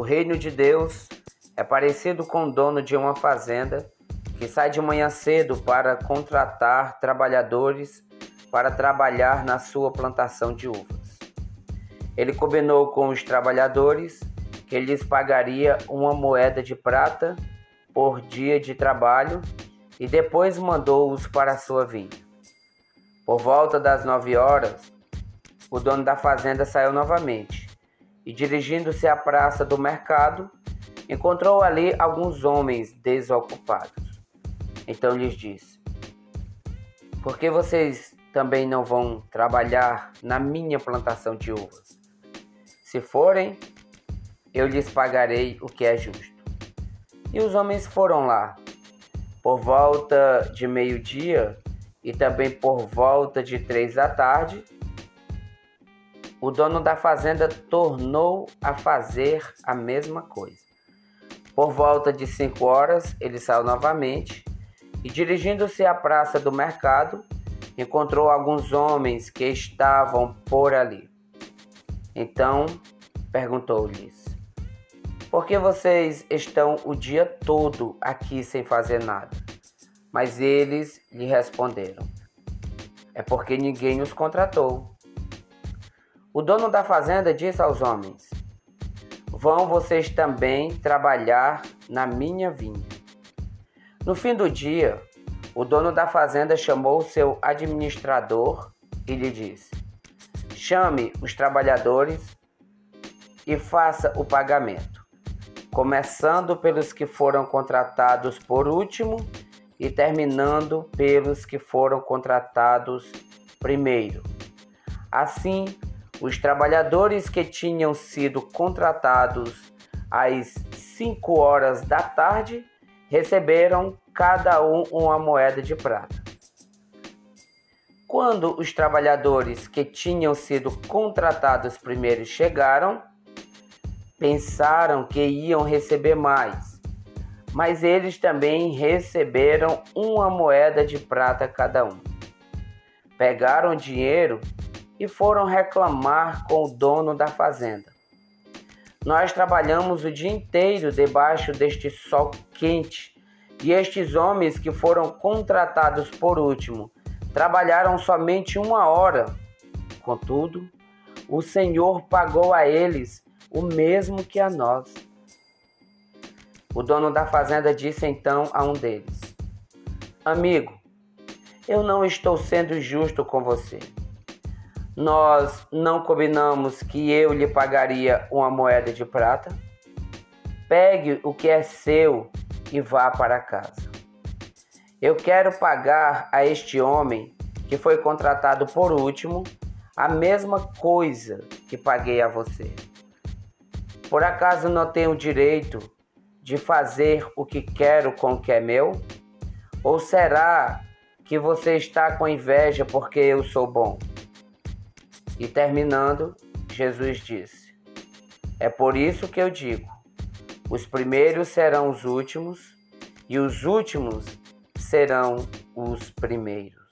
O reino de Deus é parecido com o dono de uma fazenda que sai de manhã cedo para contratar trabalhadores para trabalhar na sua plantação de uvas. Ele combinou com os trabalhadores que lhes pagaria uma moeda de prata por dia de trabalho e depois mandou-os para a sua vinha. Por volta das nove horas, o dono da fazenda saiu novamente e, dirigindo-se à praça do mercado, encontrou ali alguns homens desocupados. Então lhes disse: Por que vocês também não vão trabalhar na minha plantação de uvas? Se forem, eu lhes pagarei o que é justo. E os homens foram lá. Por volta de meio-dia e também por volta de três da tarde, o dono da fazenda tornou a fazer a mesma coisa. Por volta de cinco horas, ele saiu novamente e, dirigindo-se à praça do mercado, encontrou alguns homens que estavam por ali. Então perguntou-lhes: Por que vocês estão o dia todo aqui sem fazer nada? Mas eles lhe responderam: É porque ninguém os contratou. O dono da fazenda disse aos homens: Vão vocês também trabalhar na minha vinha. No fim do dia, o dono da fazenda chamou seu administrador e lhe disse: Chame os trabalhadores e faça o pagamento, começando pelos que foram contratados por último e terminando pelos que foram contratados primeiro. Assim, os trabalhadores que tinham sido contratados às 5 horas da tarde receberam cada um uma moeda de prata. Quando os trabalhadores que tinham sido contratados primeiro chegaram, pensaram que iam receber mais, mas eles também receberam uma moeda de prata cada um. Pegaram o dinheiro e foram reclamar com o dono da fazenda. Nós trabalhamos o dia inteiro debaixo deste sol quente e estes homens que foram contratados por último trabalharam somente uma hora. Contudo, o Senhor pagou a eles o mesmo que a nós. O dono da fazenda disse então a um deles: Amigo, eu não estou sendo justo com você nós não combinamos que eu lhe pagaria uma moeda de prata? Pegue o que é seu e vá para casa. Eu quero pagar a este homem que foi contratado por último a mesma coisa que paguei a você. Por acaso não tenho direito de fazer o que quero com o que é meu? Ou será que você está com inveja porque eu sou bom? E terminando, Jesus disse: É por isso que eu digo: os primeiros serão os últimos, e os últimos serão os primeiros.